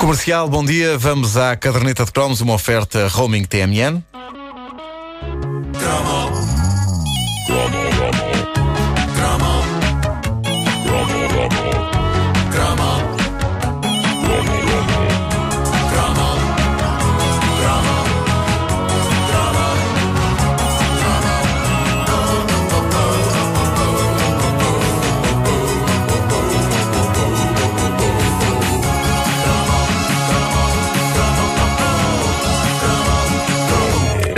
Comercial, bom dia. Vamos à caderneta de cromos, uma oferta roaming TMN.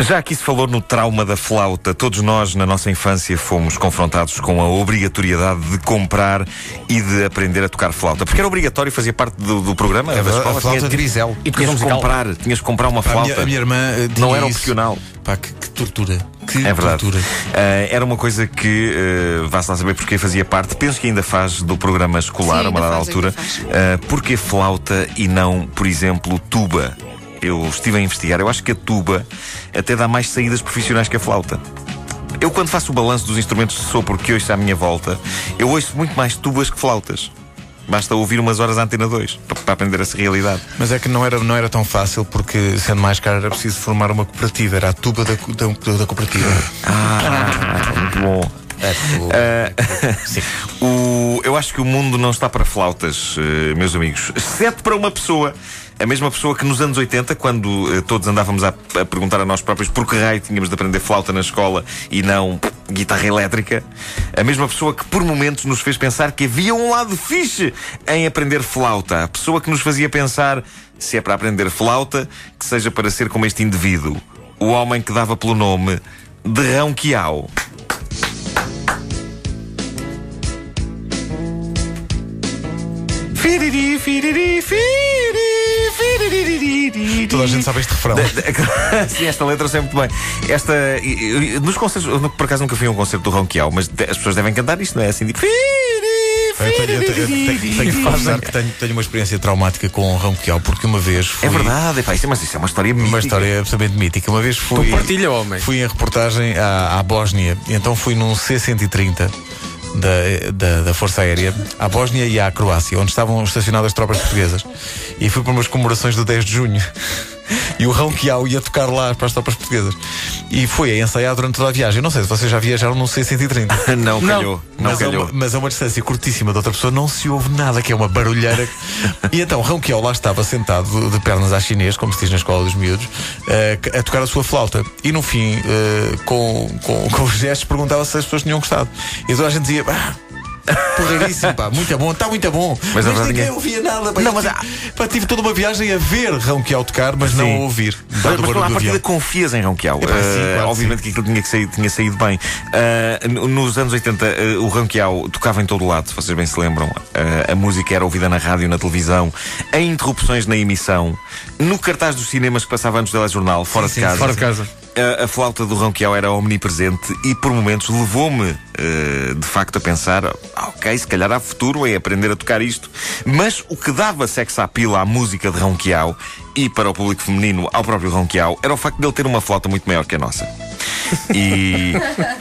Já aqui se falou no trauma da flauta. Todos nós, na nossa infância, fomos confrontados com a obrigatoriedade de comprar e de aprender a tocar flauta. Porque era obrigatório, fazia parte do, do programa É da a escola. flauta tinha- de Grisel. E tinhas de comprar, tinhas de comprar uma Pá, a, flauta. minha, a minha irmã Não era opcional. Pá, que, que tortura. Que É verdade. tortura. Ah, era uma coisa que, uh, vá-se lá saber porque fazia parte, penso que ainda faz do programa escolar Sim, a uma dada faz, altura. Ah, porque flauta e não, por exemplo, tuba? Eu estive a investigar, eu acho que a tuba até dá mais saídas profissionais que a flauta. Eu, quando faço o balanço dos instrumentos de sopro que ouço à minha volta, eu ouço muito mais tubas que flautas. Basta ouvir umas horas a antena 2 para, aprender essa realidade. Mas é que não era, não era tão fácil porque, sendo mais caro, era preciso formar uma cooperativa. Era a tuba da, da, da cooperativa. Ah, muito bom. Ah, o- eu acho que o mundo não está para flautas, eh, meus amigos. Exceto para uma pessoa. A mesma pessoa que nos anos 80, quando eh, todos andávamos a, a perguntar a nós próprios por que raio tínhamos de aprender flauta na escola e não guitarra elétrica, a mesma pessoa que por momentos nos fez pensar que havia um lado fixe em aprender flauta. A pessoa que nos fazia pensar se é para aprender flauta, que seja para ser como este indivíduo. O homem que dava pelo nome de Rão. Firiri, firiri, firiri. Toda a gente sabe este refrão. Sim, esta letra eu sei muito bem. Esta. Nos concertos. eu, Por acaso nunca fui a um concerto do Ronquial, mas as pessoas devem cantar isto, não é? Assim de. Firiri, Eu tenho, eu tenho- eu tenho- firiri. tenho que confessar que tenho, tenho uma experiência traumática com o Ronquial, porque uma vez fui. É verdade, epá, isso é, mas isso é uma história mítica. Uma história absolutamente mítica. Uma vez fui. Tu partilha, homem. Fui em reportagem à, à Bósnia. E então fui num C-130 da, da, da Força Aérea à Bósnia e à Croácia, onde estavam estacionadas as tropas portuguesas. E fui para umas comemorações do 10 de junho. E o Ronquial ia tocar lá para as tropas portuguesas. E foi a ensaiar durante toda a viagem. Eu não sei se vocês já viajaram num C-130. Não calhou, não, mas, é calhou. uma, mas a uma distância curtíssima da outra pessoa não se ouve nada, que é uma barulheira. e então Ronquial lá estava sentado de, pernas à chinês, como se diz na escola dos miúdos, eh, a tocar a sua flauta. E no fim, eh, com, com, com os gestos, perguntava se as pessoas tinham gostado. E toda a gente dizia. "Ah, Porreiríssimo, pá, muito bom, está muito bom. Mas Mas, a ninguém é- ouvia nada. Pá, Não, mas tive, pá, tive toda uma viagem a ver Ronquial tocar, mas não a Sim. ouvir. Mas, mas à do partida confias em Ronquial. Epá, sim, Eh, claro que obviamente que aquilo tinha, que sair, tinha saído bem. N- nos anos 80, eh, o Ronquial tocava em todo o lado, se vocês bem se lembram. A música era ouvida na rádio, na televisão, em interrupções na emissão, no cartaz dos cinemas que passava antes do telejornal, fora de casa. Fora de casa. A, a flauta do Ronquial era omnipresente e por momentos levou-me eh, de facto a pensar: ok, se calhar há futuro em aprender a tocar isto. Mas o que dava sex appeal à música de Ronquial e para o público feminino ao próprio Ronquial era o facto de ele ter uma flauta muito maior que a nossa. E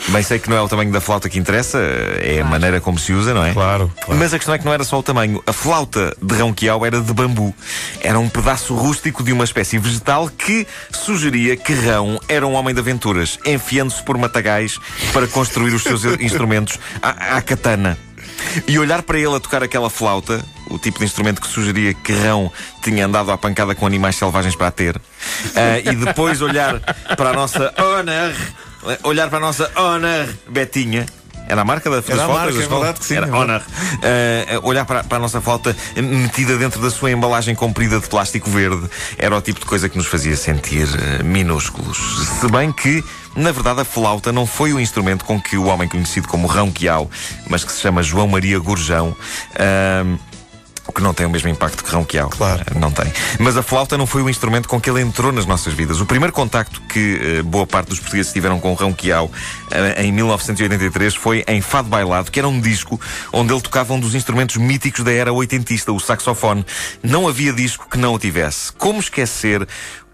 bem sei que não é o tamanho da flauta que interessa, é a maneira como se usa, não é? Claro, claro. Mas a questão é que não era só o tamanho. A flauta de Ronquial era de bambu. Era um pedaço rústico de uma espécie vegetal que sugeria que Rão era um homem de aventuras, enfiando-se por matagais para construir os seus instrumentos à, à katana. E olhar para ele a tocar aquela flauta, o tipo de instrumento que sugeria que Rão tinha andado à pancada com animais selvagens para a ter, ah, e depois olhar para a nossa honor, olhar para a nossa honor Betinha. Era a marca da, das Era a marca, é escola? verdade que sim, Era é. Honor. Uh, olhar para, para a nossa flauta metida dentro da sua embalagem comprida de plástico verde era o tipo de coisa que nos fazia sentir uh, minúsculos. Se bem que, na verdade, a flauta não foi o instrumento com que o homem conhecido como Rão Quiau, mas que se chama João Maria Gurjão, uh, o que não tem o mesmo impacto que Ronquial. Claro. Eh, Não tem. Mas a flauta não foi o instrumento com que ele entrou nas nossas vidas. O primeiro contacto que eh, boa parte dos portugueses tiveram com o Ronquial eh, em 1983 foi em Fado Bailado, que era um disco onde ele tocava um dos instrumentos míticos da era oitentista, o saxofone. Não havia disco que não o tivesse. Como esquecer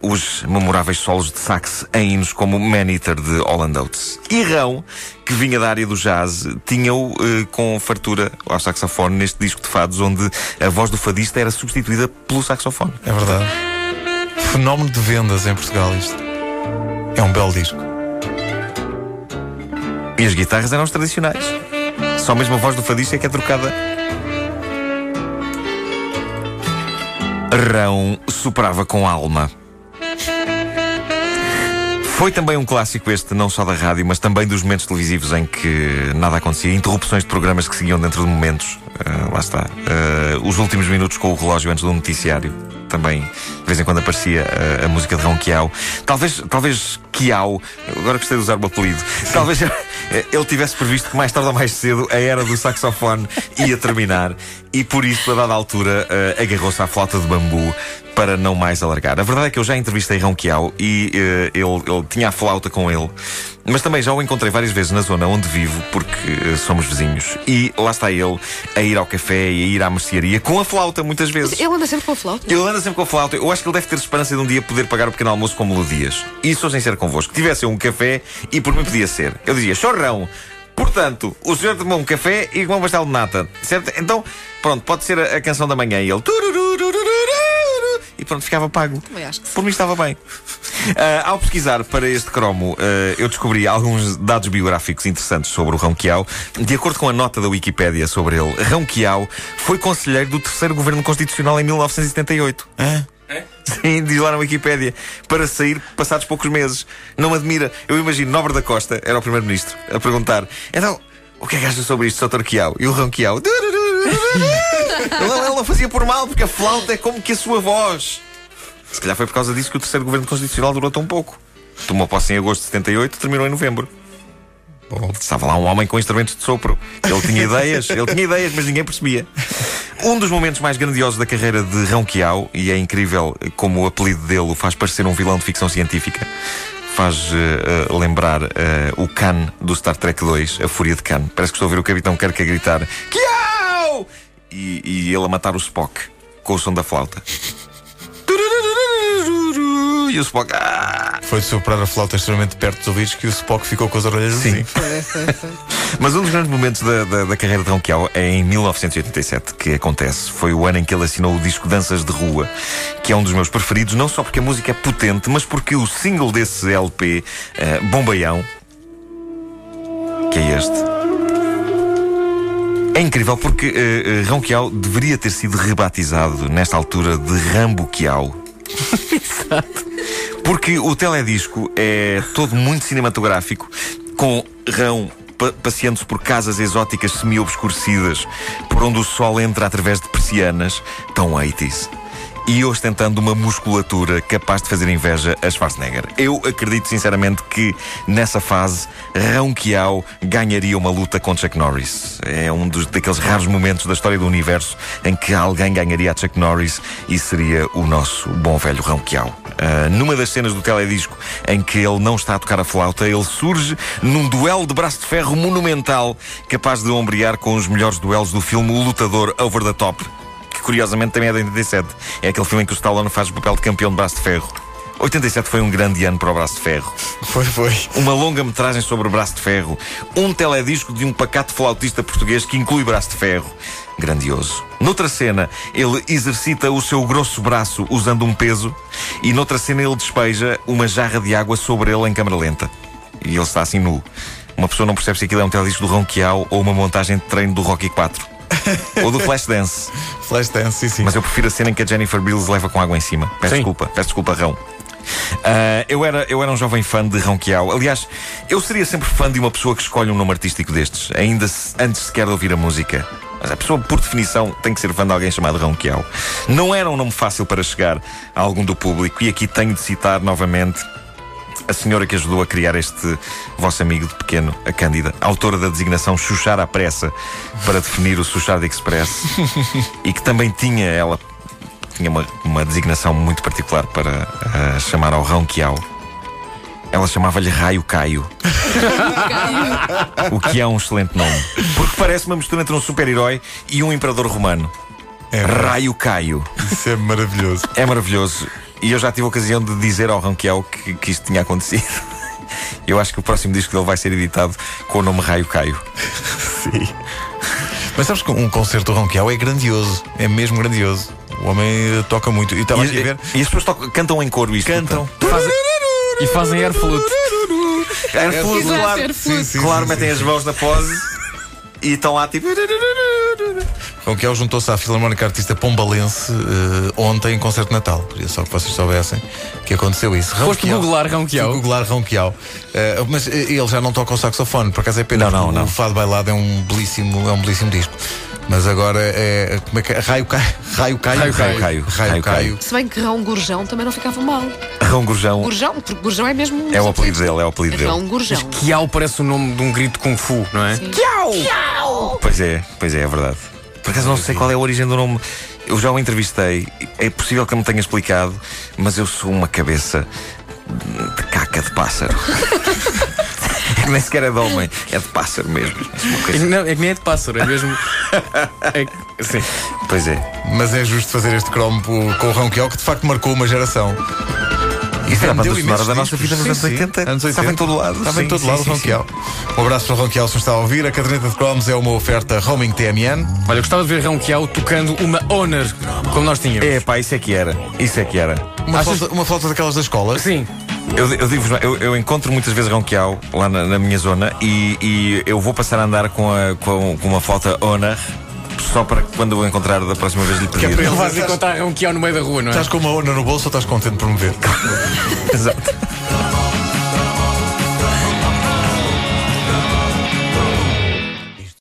os memoráveis solos de sax em hinos como Man Eater de Holland Oates. E Rão, que vinha da área do jazz, tinha-o eh, com fartura ao saxofone neste disco de fados, onde a voz do fadista era substituída pelo saxofone. É verdade. Fenómeno de vendas em Portugal isto. É um belo disco. E as guitarras eram as tradicionais. Só mesmo a voz do fadista é que é trocada. Rão superava com alma. Foi também um clássico este, não só da rádio, mas também dos momentos televisivos em que nada acontecia, interrupções de programas que seguiam dentro de momentos. Uh, lá está. Uh, os últimos minutos com o relógio antes do noticiário. Também, de vez em quando aparecia uh, a música de Ron Quiao. Talvez, talvez Quiao, agora gostei de usar o apelido, talvez ele tivesse previsto que mais tarde ou mais cedo a era do saxofone ia terminar e por isso, a dada altura, agarrou-se à flauta de bambu para não mais alargar. A verdade é que eu já entrevistei Rão e uh, ele, ele, tinha a flauta com ele, mas também já o encontrei várias vezes na zona onde vivo, porque uh, somos vizinhos. E lá está ele a ir ao café e a ir à mercearia com a flauta, muitas vezes. Ele anda sempre com a flauta? Ele anda sempre com a flauta. Eu acho que ele deve ter esperança de um dia poder pagar o pequeno almoço com melodias. E sou sincero convosco, tivesse um café e por mim podia ser. Eu dizia, chorrão. Portanto, o senhor tomou um café e comeu um pastel de nata, certo? Então, pronto, pode ser a, a canção da manhã e ele e pronto, ficava pago. acho que sim. Por mim estava bem. Uh, ao pesquisar para este cromo, uh, eu descobri alguns dados biográficos interessantes sobre o Rão Quiao. De acordo com a nota da Wikipédia sobre ele, Rão Quiao foi conselheiro do terceiro governo constitucional em 1978. Hã? Sim, diz lá na Wikipédia, para sair passados poucos meses. Não admira. Eu imagino Nobre da Costa, era o primeiro-ministro, a perguntar: então, o que é que acha sobre isto, Sr. Quiao? E o Rão Quiao. Ele não fazia por mal, porque a flauta é como que a sua voz. Se calhar foi por causa disso que o terceiro governo constitucional durou tão pouco. Tomou posse em agosto de 78 terminou em novembro. Bom. Estava lá um homem com instrumentos de sopro. Ele tinha ideias, ele tinha ideias, mas ninguém percebia. Um dos momentos mais grandiosos da carreira de Rão Quiao, e é incrível como o apelido dele o faz parecer um vilão de ficção científica, faz uh, lembrar uh, o Khan do Star Trek 2, a Fúria de Khan. Parece que estou a ver o Capitão Kirk a gritar Quiao! E, e ele a matar o Spock com o som da flauta. E o Spock. Ah! Foi de soprar a flauta extremamente perto dos ouvidos que o Spock ficou com as orelhas Sim. assim. Mas um dos grandes momentos da, da, da carreira de Ronquial é em 1987 que acontece. Foi o ano em que ele assinou o disco Danças de Rua, que é um dos meus preferidos, não só porque a música é potente, mas porque o single desse LP, uh, eh, Bombaião, que é este. É incrível porque uh, uh, Rão deveria ter sido rebatizado nesta altura de Rambo Quiao. Exato. Porque o teledisco é todo muito cinematográfico, com Rão pa passeando-se por casas exóticas semi-obscurecidas, por onde o sol entra através de persianas, tão 80s e ostentando uma musculatura capaz de fazer inveja a Schwarzenegger. Eu acredito sinceramente que nessa fase Rão ganharia uma luta com Chuck Norris. É um dos daqueles raros momentos da história do universo em que alguém ganharia a Chuck Norris e seria o nosso bom velho Rão. Uh, numa das cenas do teledisco em que ele não está a tocar a flauta, ele surge num duelo de braço de ferro monumental, capaz de ombrear com os melhores duelos do filme O Lutador Over the Top curiosamente também é de 87. É aquele filme em que o Stallone faz o papel de campeão de braço de ferro. 87 foi um grande ano para o Braço de Ferro. Foi, foi. Uma longa metragem sobre o Braço de Ferro. Um teledisco de um pacato flautista português que inclui Braço de Ferro. Grandioso. Noutra cena, ele exercita o seu grosso braço usando um peso e noutra cena ele despeja uma jarra de água sobre ele em câmara lenta. E ele está assim nu. Uma pessoa não percebe se aquilo é um teledisco do Ronquial ou uma montagem de treino do Rocky 4. Ou do Flashdance. Flashdance, sim, sim. Mas eu prefiro a cena em que a Jennifer Beals leva com água em cima. Peço sim. desculpa, peço desculpa, Rão. Uh, eu, era, eu era um jovem fã de Rão Quiao. Aliás, eu seria sempre fã de uma pessoa que escolhe um nome artístico destes, ainda se, antes sequer de ouvir a música. Mas a pessoa, por definição, tem que ser fã de alguém chamado Rão Quiao. Não era um nome fácil para chegar a algum do público, e aqui tenho de citar novamente a senhora que ajudou a criar este vosso amigo de pequeno, a Cândida, autora da designação Xuxar à pressa para definir o Xuxar de Express e que também tinha ela tinha uma, uma designação muito particular para uh, chamar ao Rão Quiau. Ela chamava-lhe Raio Caio. o que é um excelente nome. Porque parece uma mistura entre um super-herói e um imperador romano. É. Raio Caio. Isso é maravilhoso. É maravilhoso. E eu já tive a ocasião de dizer ao Ronquiel que, que isto tinha acontecido. Eu acho que o próximo disco dele vai ser editado com o nome Raio Caio. Sim. Mas sabes que um concerto do Ronquial é grandioso. É mesmo grandioso. O homem eh, toca muito. E estava aqui a E, ver. e as pessoas tocam- cantam em coro isto. Cantam. Fazem- E fazem air flute. Claro. air flute. Sim, sim, claro, sim, metem as mãos na pose e estão lá tipo. Ronquial juntou-se à Filarmónica Artista Pombalense eh, ontem em concerto de Natal. Queria só que vocês soubessem que aconteceu isso. Foste Ronquial- googlar Ronquial. Fui googlar Ronquial. Eh, mas eh, ele já não toca o saxofone, por acaso é pena. Não, não, porque não. O Fado Bailado é um belíssimo, é um belíssimo disco. Mas agora é. Como é que é? Raio Caio. Raio Caio. Raio Caio. Caio. Raio Raio Caio. Se bem que Rão Gurjão também não ficava mal. Rão Gurjão Gurjão, porque Gurjão é mesmo. um é o apelido dele, é o apelido dele. Rão Gurjão. Kiao parece o nome de um grito Kung Fu, não é? Sim. Pois é, pois é, é verdade. Por acaso não sei qual é a origem do nome. Eu já o entrevistei. É possível que ele me tenha explicado, mas eu sou uma cabeça de caca de pássaro. Nem sequer é de homem, é de pássaro mesmo. Uma É Não, é que nem é de pássaro, é mesmo. É sim. Pois é. Mas é justo fazer este cromo com o Ronquial que de facto marcou uma geração. Isso era a banda sonora da nossa vida nos anos sim, 80. anos Estava em 80. todo lado. Estava em todo lado o Ronquial. Um abraço para o Ronquial se nos está a ouvir. A caderneta de cromos é uma oferta roaming TMN. Olha, eu gostava de ver Kiao tocando uma Honor, como nós tínhamos. É pá, isso é que era. Isso é que era. Uma, Achas- flauta, uma flauta daquelas da escola. Sim. Eu, eu digo eu, eu encontro muitas vezes Ronquial lá na, na minha zona e, e eu vou passar a andar com, a, com, com uma flauta Honor só para que quando eu o encontrar da próxima vez lhe pedir. para ele. Vais encontrar Rão Kiao no meio da rua, não é? Estás com uma onda no bolso ou estás contente por me ver? Exato.